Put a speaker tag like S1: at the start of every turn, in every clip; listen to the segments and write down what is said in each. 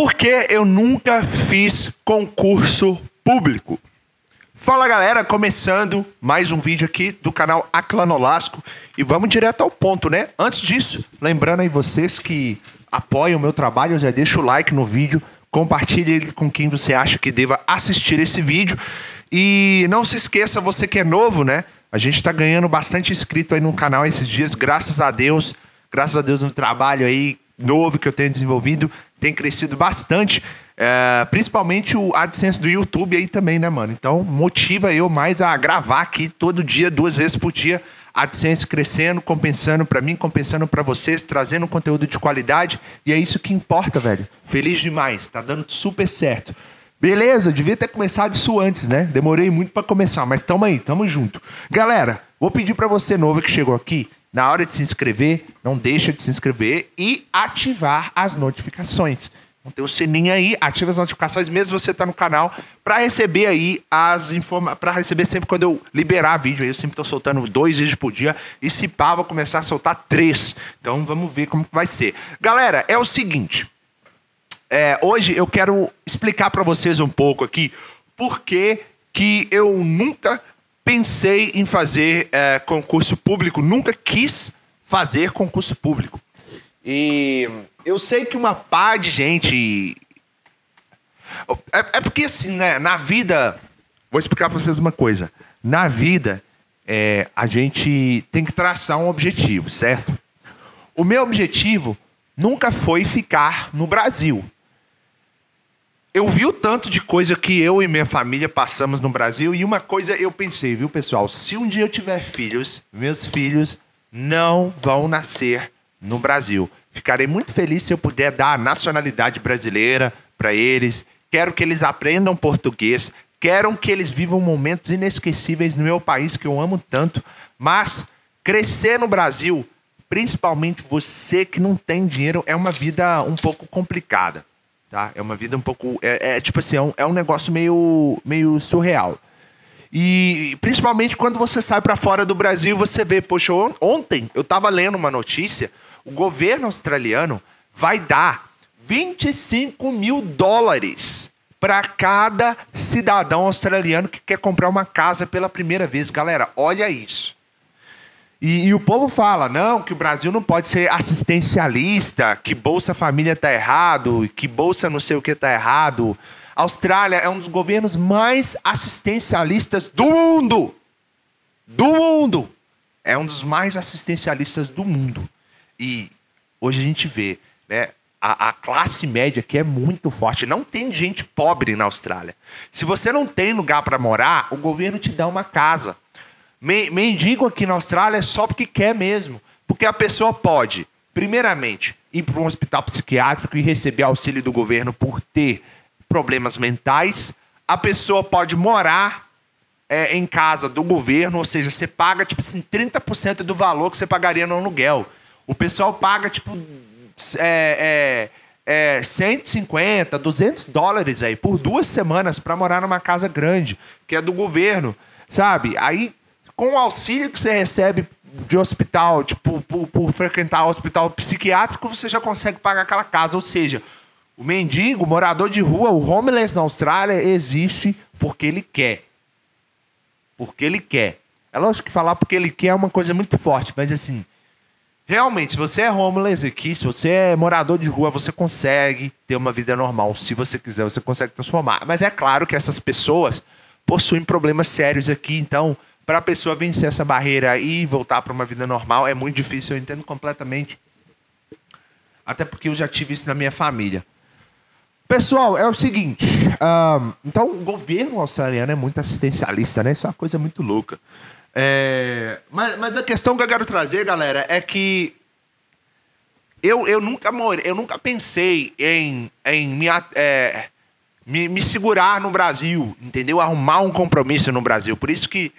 S1: Por que eu nunca fiz concurso público? Fala galera, começando mais um vídeo aqui do canal Aclanolasco e vamos direto ao ponto, né? Antes disso, lembrando aí vocês que apoiam o meu trabalho, já deixa o like no vídeo, compartilhe ele com quem você acha que deva assistir esse vídeo e não se esqueça, você que é novo, né? A gente tá ganhando bastante inscrito aí no canal esses dias, graças a Deus, graças a Deus no trabalho aí novo que eu tenho desenvolvido tem crescido bastante. É, principalmente o AdSense do YouTube aí também, né, mano? Então motiva eu mais a gravar aqui todo dia, duas vezes por dia. AdSense crescendo, compensando para mim, compensando para vocês, trazendo conteúdo de qualidade. E é isso que importa, velho. Feliz demais, tá dando super certo. Beleza, devia ter começado isso antes, né? Demorei muito para começar, mas tamo aí, tamo junto. Galera, vou pedir para você novo que chegou aqui, na hora de se inscrever, não deixa de se inscrever e ativar as notificações. Então tem o sininho aí, ativa as notificações, mesmo você tá no canal, para receber aí as informações, para receber sempre quando eu liberar vídeo. Eu sempre tô soltando dois vídeos por dia e se pá, vou começar a soltar três. Então vamos ver como vai ser. Galera, é o seguinte. É, hoje eu quero explicar para vocês um pouco aqui por que, que eu nunca pensei em fazer é, concurso público, nunca quis fazer concurso público. E eu sei que uma par de gente. É, é porque, assim, né, na vida. Vou explicar pra vocês uma coisa. Na vida, é, a gente tem que traçar um objetivo, certo? O meu objetivo nunca foi ficar no Brasil eu vi o tanto de coisa que eu e minha família passamos no Brasil e uma coisa eu pensei, viu, pessoal? Se um dia eu tiver filhos, meus filhos não vão nascer no Brasil. Ficarei muito feliz se eu puder dar a nacionalidade brasileira para eles. Quero que eles aprendam português. Quero que eles vivam momentos inesquecíveis no meu país que eu amo tanto. Mas crescer no Brasil, principalmente você que não tem dinheiro, é uma vida um pouco complicada tá? É uma vida um pouco. É, é tipo assim, é um, é um negócio meio, meio surreal. E principalmente quando você sai para fora do Brasil, você vê, poxa, ontem eu estava lendo uma notícia, o governo australiano vai dar 25 mil dólares para cada cidadão australiano que quer comprar uma casa pela primeira vez. Galera, olha isso. E, e, o povo fala, não, que o Brasil não pode ser assistencialista, que Bolsa Família tá errado, que Bolsa não sei o que tá errado. A Austrália é um dos governos mais assistencialistas do mundo. Do mundo. É um dos mais assistencialistas do mundo. E hoje a gente vê, né? A, a classe média que é muito forte. Não tem gente pobre na Austrália. Se você não tem lugar para morar, o governo te dá uma casa. Mendigo aqui na Austrália é só porque quer mesmo. Porque a pessoa pode, primeiramente, ir para um hospital psiquiátrico e receber auxílio do governo por ter problemas mentais. A pessoa pode morar é, em casa do governo, ou seja, você paga tipo assim, 30% do valor que você pagaria no aluguel. O pessoal paga tipo é, é, é, 150, 200 dólares aí por duas semanas para morar numa casa grande, que é do governo, sabe? Aí com o auxílio que você recebe de hospital, tipo, por, por frequentar hospital psiquiátrico, você já consegue pagar aquela casa. Ou seja, o mendigo, o morador de rua, o homeless na Austrália existe porque ele quer. Porque ele quer. É lógico que falar porque ele quer é uma coisa muito forte, mas assim, realmente, se você é homeless aqui, se você é morador de rua, você consegue ter uma vida normal. Se você quiser, você consegue transformar. Mas é claro que essas pessoas possuem problemas sérios aqui, então para a pessoa vencer essa barreira e voltar para uma vida normal é muito difícil, eu entendo completamente. Até porque eu já tive isso na minha família. Pessoal, é o seguinte. Um, então, o governo australiano é muito assistencialista, né? Isso é uma coisa muito louca. É, mas, mas a questão que eu quero trazer, galera, é que eu, eu nunca more, eu nunca pensei em, em me, é, me, me segurar no Brasil, entendeu? Arrumar um compromisso no Brasil. Por isso que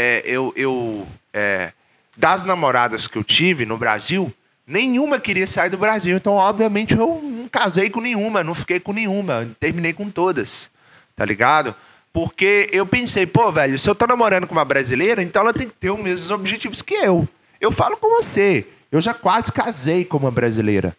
S1: é, eu, eu é, das namoradas que eu tive no Brasil, nenhuma queria sair do Brasil. Então, obviamente, eu não casei com nenhuma, não fiquei com nenhuma, terminei com todas, tá ligado? Porque eu pensei, pô, velho, se eu tô namorando com uma brasileira, então ela tem que ter os mesmos objetivos que eu. Eu falo com você, eu já quase casei com uma brasileira.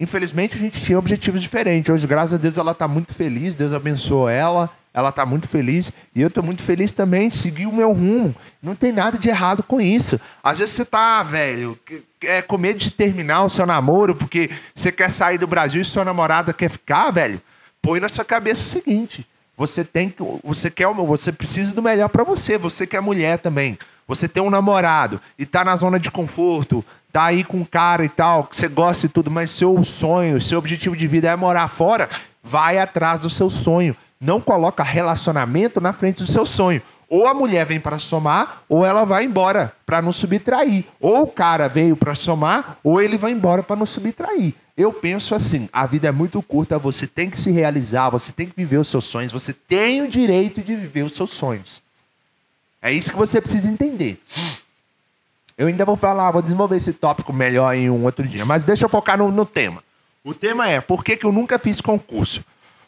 S1: Infelizmente, a gente tinha objetivos diferentes. Hoje, graças a Deus, ela tá muito feliz, Deus abençoou ela, ela tá muito feliz e eu tô muito feliz também, seguir o meu rumo. Não tem nada de errado com isso. Às vezes você tá, velho, é, com medo de terminar o seu namoro porque você quer sair do Brasil e sua namorada quer ficar, velho. Põe na sua cabeça o seguinte: você tem que, você quer, você precisa do melhor para você. Você que é mulher também. Você tem um namorado e tá na zona de conforto, tá aí com um cara e tal, que você gosta e tudo, mas seu sonho, seu objetivo de vida é morar fora, vai atrás do seu sonho. Não coloca relacionamento na frente do seu sonho. Ou a mulher vem para somar, ou ela vai embora para não subtrair. Ou o cara veio para somar, ou ele vai embora para não subtrair. Eu penso assim: a vida é muito curta, você tem que se realizar, você tem que viver os seus sonhos, você tem o direito de viver os seus sonhos. É isso que você precisa entender. Eu ainda vou falar, vou desenvolver esse tópico melhor em um outro dia, mas deixa eu focar no, no tema. O tema é por que, que eu nunca fiz concurso?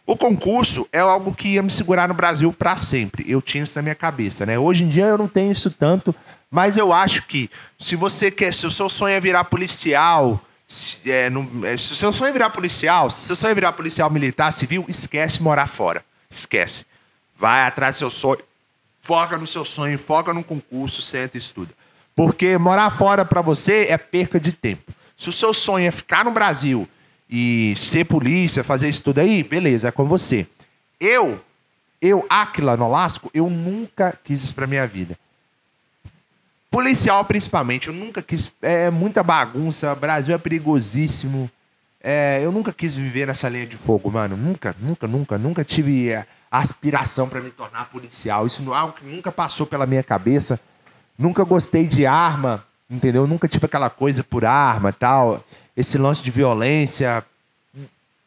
S1: O concurso é algo que ia me segurar no Brasil para sempre. Eu tinha isso na minha cabeça, né? Hoje em dia eu não tenho isso tanto, mas eu acho que se você quer, se o seu sonho é virar policial, se, é, não, é, se o seu sonho é virar policial, se o seu sonho é virar policial militar, civil, esquece morar fora. Esquece. Vai atrás do seu sonho. Foca no seu sonho, foca no concurso, senta e estuda. Porque morar fora para você é perca de tempo. Se o seu sonho é ficar no Brasil e ser polícia, fazer isso tudo aí, beleza, é com você. Eu, eu, Aquila Nolasco, eu nunca quis isso pra minha vida. Policial, principalmente, eu nunca quis. É muita bagunça, Brasil é perigosíssimo. É, eu nunca quis viver nessa linha de fogo, mano. Nunca, nunca, nunca, nunca tive é, aspiração para me tornar policial. Isso não é algo que nunca passou pela minha cabeça. Nunca gostei de arma, entendeu? Nunca tive aquela coisa por arma tal esse lance de violência.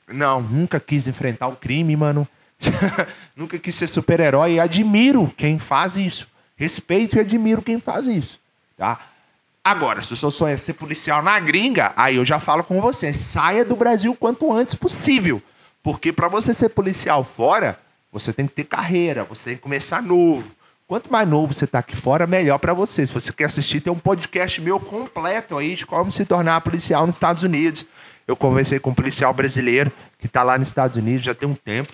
S1: Não, nunca quis enfrentar o crime, mano. nunca quis ser super-herói e admiro quem faz isso. Respeito e admiro quem faz isso, tá? Agora, se o seu sonho é ser policial na gringa, aí eu já falo com você, saia do Brasil quanto antes possível. Porque para você ser policial fora, você tem que ter carreira, você tem que começar novo. Quanto mais novo você está aqui fora, melhor para você. Se você quer assistir, tem um podcast meu completo aí de como se tornar policial nos Estados Unidos. Eu conversei com um policial brasileiro que está lá nos Estados Unidos já tem um tempo.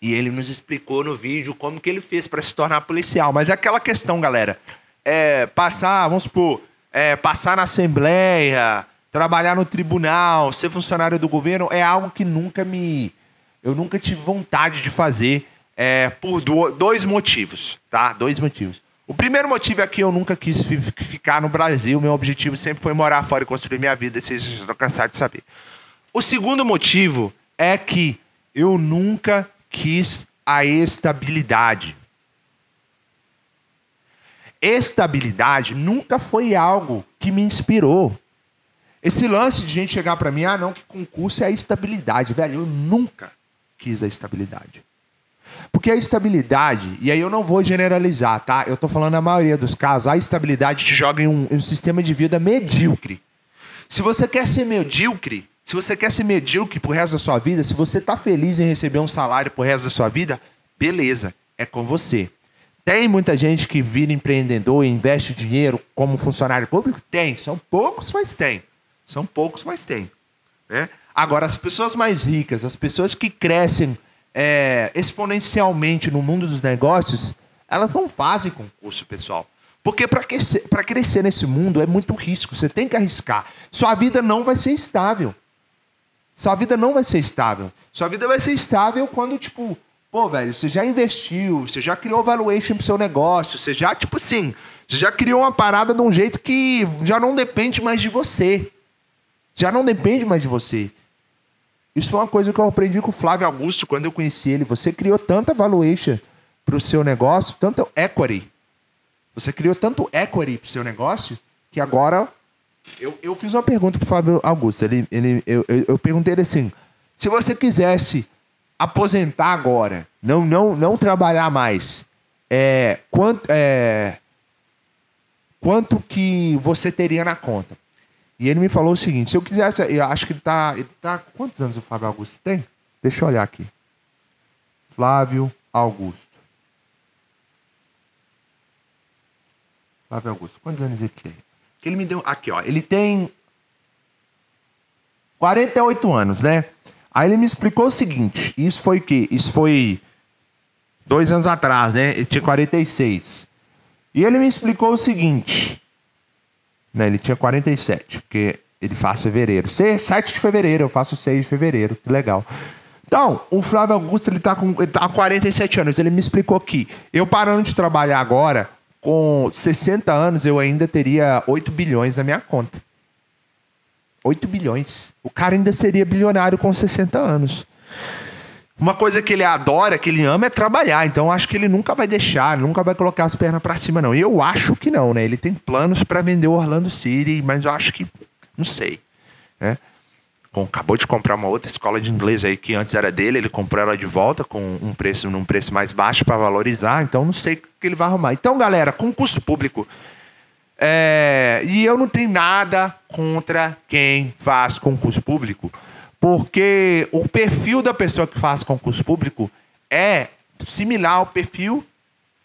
S1: E ele nos explicou no vídeo como que ele fez para se tornar policial. Mas é aquela questão, galera. É, passar, vamos supor, é, passar na Assembleia, trabalhar no tribunal, ser funcionário do governo é algo que nunca me. Eu nunca tive vontade de fazer é, por dois motivos, tá? Dois motivos. O primeiro motivo é que eu nunca quis ficar no Brasil. Meu objetivo sempre foi morar fora e construir minha vida. Vocês estão cansados de saber. O segundo motivo é que eu nunca quis a estabilidade. Estabilidade nunca foi algo que me inspirou. Esse lance de gente chegar para mim, ah, não, que concurso é a estabilidade, velho. Eu nunca quis a estabilidade. Porque a estabilidade, e aí eu não vou generalizar, tá? Eu tô falando a maioria dos casos, a estabilidade te joga em um, em um sistema de vida medíocre. Se você quer ser medíocre, se você quer ser medíocre pro resto da sua vida, se você tá feliz em receber um salário pro resto da sua vida, beleza, é com você. Tem muita gente que vira empreendedor e investe dinheiro como funcionário público? Tem. São poucos, mas tem. São poucos, mas tem. Né? Agora, as pessoas mais ricas, as pessoas que crescem é, exponencialmente no mundo dos negócios, elas não fazem concurso, pessoal. Porque para crescer, crescer nesse mundo é muito risco, você tem que arriscar. Sua vida não vai ser estável. Sua vida não vai ser estável. Sua vida vai ser estável quando, tipo, pô, velho, você já investiu, você já criou valuation pro seu negócio, você já, tipo assim, você já criou uma parada de um jeito que já não depende mais de você. Já não depende mais de você. Isso foi uma coisa que eu aprendi com o Flávio Augusto quando eu conheci ele. Você criou tanta valuation para o seu negócio, tanto equity. Você criou tanto equity para o seu negócio que agora. Eu, eu fiz uma pergunta para o Flávio Augusto. Ele, ele, eu, eu, perguntei ele assim: se você quisesse aposentar agora, não, não, não trabalhar mais, é, quanto, é, quanto que você teria na conta? E ele me falou o seguinte: se eu quisesse, eu acho que ele tá. Ele tá quantos anos o Flávio Augusto tem? Deixa eu olhar aqui. Flávio Augusto. Flávio Augusto, quantos anos ele tem? Que ele me deu. Aqui, ó. Ele tem. 48 anos, né? Aí ele me explicou o seguinte: isso foi o quê? Isso foi dois anos atrás, né? Ele tinha 46. E ele me explicou o seguinte: né? Ele tinha 47, porque ele faz fevereiro. 7 de fevereiro, eu faço 6 de fevereiro, que legal. Então, o Flávio Augusto, ele tá com, ele tá com 47 anos. Ele me explicou que eu parando de trabalhar agora, com 60 anos, eu ainda teria 8 bilhões na minha conta. 8 bilhões. O cara ainda seria bilionário com 60 anos. Uma coisa que ele adora, que ele ama é trabalhar. Então acho que ele nunca vai deixar, nunca vai colocar as pernas para cima não. E eu acho que não, né? Ele tem planos para vender o Orlando City, mas eu acho que não sei, né? acabou de comprar uma outra escola de inglês aí que antes era dele, ele comprou ela de volta com um preço num preço mais baixo para valorizar, então não sei o que ele vai arrumar. Então, galera, concurso público. É, e eu não tenho nada contra quem faz concurso público, porque o perfil da pessoa que faz concurso público é similar ao perfil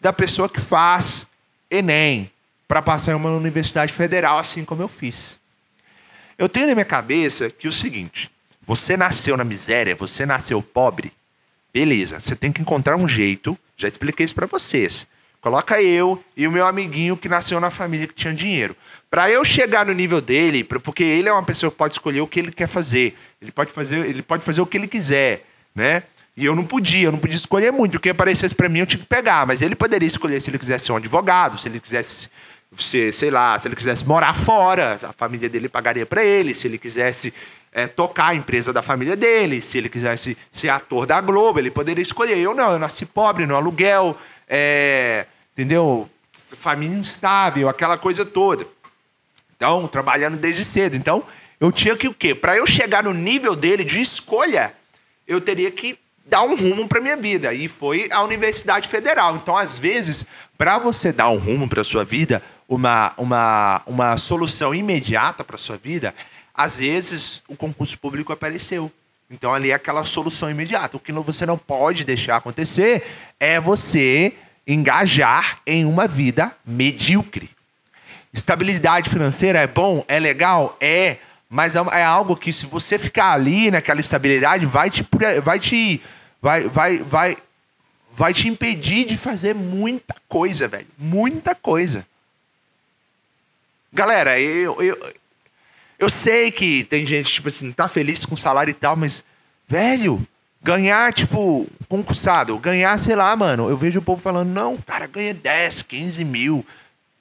S1: da pessoa que faz Enem para passar em uma universidade federal, assim como eu fiz. Eu tenho na minha cabeça que o seguinte: você nasceu na miséria, você nasceu pobre, beleza, você tem que encontrar um jeito, já expliquei isso para vocês. Coloca eu e o meu amiguinho que nasceu na família que tinha dinheiro. Para eu chegar no nível dele, porque ele é uma pessoa que pode escolher o que ele quer fazer. Ele pode fazer, ele pode fazer o que ele quiser, né? E eu não podia, eu não podia escolher muito. O que aparecesse para mim eu tinha que pegar. Mas ele poderia escolher se ele quisesse ser um advogado, se ele quisesse se, sei lá, se ele quisesse morar fora, a família dele pagaria para ele. Se ele quisesse é, tocar a empresa da família dele, se ele quisesse ser ator da Globo, ele poderia escolher. Eu não, eu nasci pobre, no aluguel, é, entendeu? Família instável, aquela coisa toda. Então, trabalhando desde cedo. Então, eu tinha que o quê? Para eu chegar no nível dele de escolha, eu teria que dar um rumo para minha vida. E foi a Universidade Federal. Então, às vezes, para você dar um rumo para sua vida, uma, uma, uma solução imediata para sua vida, às vezes o concurso público apareceu. Então, ali é aquela solução imediata. O que você não pode deixar acontecer é você engajar em uma vida medíocre. Estabilidade financeira é bom? É legal? É. Mas é, é algo que, se você ficar ali naquela estabilidade, vai te, vai te vai, vai, vai, vai te impedir de fazer muita coisa, velho. Muita coisa. Galera, eu, eu, eu sei que tem gente, tipo assim, tá feliz com o salário e tal, mas, velho, ganhar, tipo, concursado, ganhar, sei lá, mano, eu vejo o povo falando, não, cara, ganha 10, 15 mil.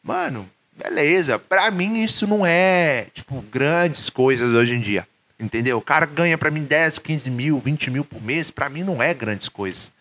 S1: Mano, beleza. Pra mim, isso não é, tipo, grandes coisas hoje em dia. Entendeu? O cara ganha para mim 10, 15 mil, 20 mil por mês, para mim não é grandes coisas.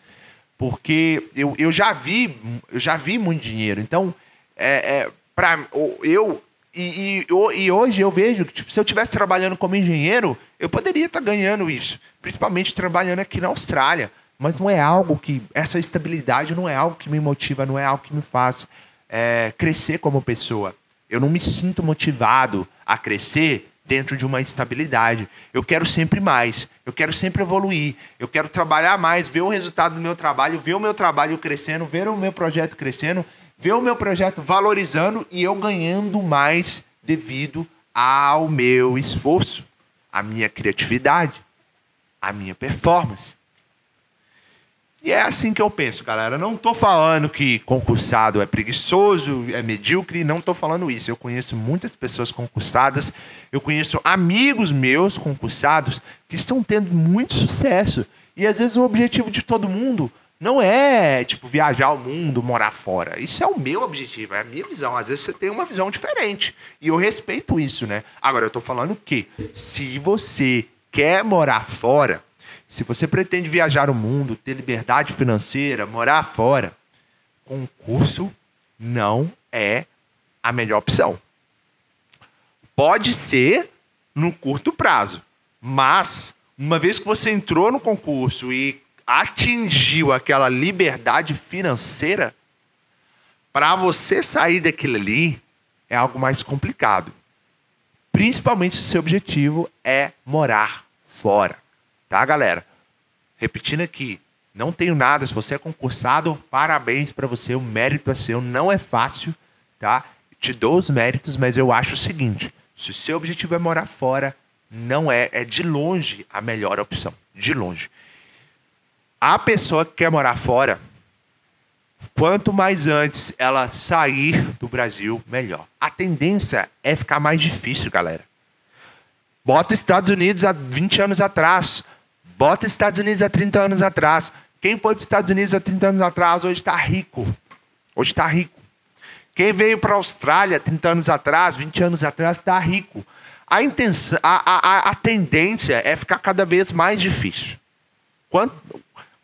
S1: Porque eu, eu já vi, eu já vi muito dinheiro. Então, é, é para eu e, e, e, hoje eu vejo que tipo, se eu estivesse trabalhando como engenheiro, eu poderia estar tá ganhando isso, principalmente trabalhando aqui na Austrália. Mas não é algo que essa estabilidade não é algo que me motiva, não é algo que me faz é, crescer como pessoa. Eu não me sinto motivado a crescer dentro de uma estabilidade. Eu quero sempre mais, eu quero sempre evoluir, eu quero trabalhar mais, ver o resultado do meu trabalho, ver o meu trabalho crescendo, ver o meu projeto crescendo, ver o meu projeto valorizando e eu ganhando mais devido ao meu esforço, à minha criatividade, à minha performance. E é assim que eu penso, galera. Não estou falando que concursado é preguiçoso, é medíocre, não estou falando isso. Eu conheço muitas pessoas concursadas, eu conheço amigos meus concursados que estão tendo muito sucesso. E às vezes o objetivo de todo mundo não é, tipo, viajar ao mundo, morar fora. Isso é o meu objetivo, é a minha visão. Às vezes você tem uma visão diferente. E eu respeito isso, né? Agora, eu estou falando que se você quer morar fora, se você pretende viajar o mundo, ter liberdade financeira, morar fora, concurso não é a melhor opção. Pode ser no curto prazo, mas uma vez que você entrou no concurso e atingiu aquela liberdade financeira, para você sair daquilo ali é algo mais complicado. Principalmente se o seu objetivo é morar fora. Tá, galera? Repetindo aqui, não tenho nada. Se você é concursado, parabéns para você. O mérito é seu. Não é fácil, tá? Te dou os méritos, mas eu acho o seguinte: se o seu objetivo é morar fora, não é, é de longe a melhor opção. De longe. A pessoa que quer morar fora, quanto mais antes ela sair do Brasil, melhor. A tendência é ficar mais difícil, galera. Bota Estados Unidos há 20 anos atrás. Bota Estados Unidos há 30 anos atrás. Quem foi para os Estados Unidos há 30 anos atrás hoje está rico. Hoje está rico. Quem veio para a Austrália 30 anos atrás, 20 anos atrás, está rico. A, intenção, a, a, a tendência é ficar cada vez mais difícil. Quanto,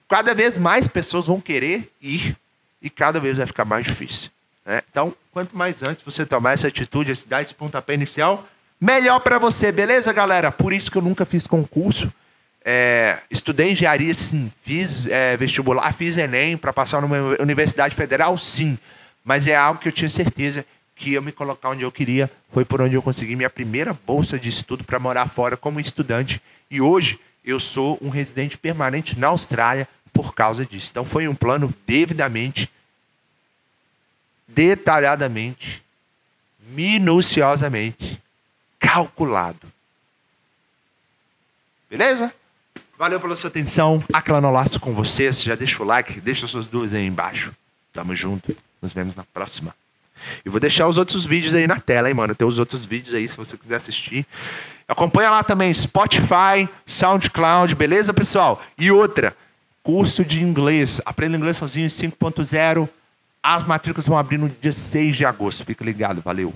S1: cada vez mais pessoas vão querer ir e cada vez vai ficar mais difícil. Né? Então, quanto mais antes você tomar essa atitude, dar esse pontapé inicial, melhor para você, beleza, galera? Por isso que eu nunca fiz concurso. É, estudei engenharia, sim. Fiz é, vestibular, fiz Enem para passar numa universidade federal, sim. Mas é algo que eu tinha certeza que ia me colocar onde eu queria. Foi por onde eu consegui minha primeira bolsa de estudo para morar fora como estudante. E hoje eu sou um residente permanente na Austrália por causa disso. Então foi um plano devidamente, detalhadamente, minuciosamente calculado. Beleza? Valeu pela sua atenção. Aclanolaço com vocês. Já deixa o like, deixa suas dúvidas aí embaixo. Tamo junto. Nos vemos na próxima. E vou deixar os outros vídeos aí na tela, hein, mano. Tem os outros vídeos aí, se você quiser assistir. Acompanha lá também Spotify, SoundCloud, beleza, pessoal? E outra, curso de inglês. Aprenda inglês sozinho 5.0. As matrículas vão abrir no dia 6 de agosto. Fica ligado, valeu.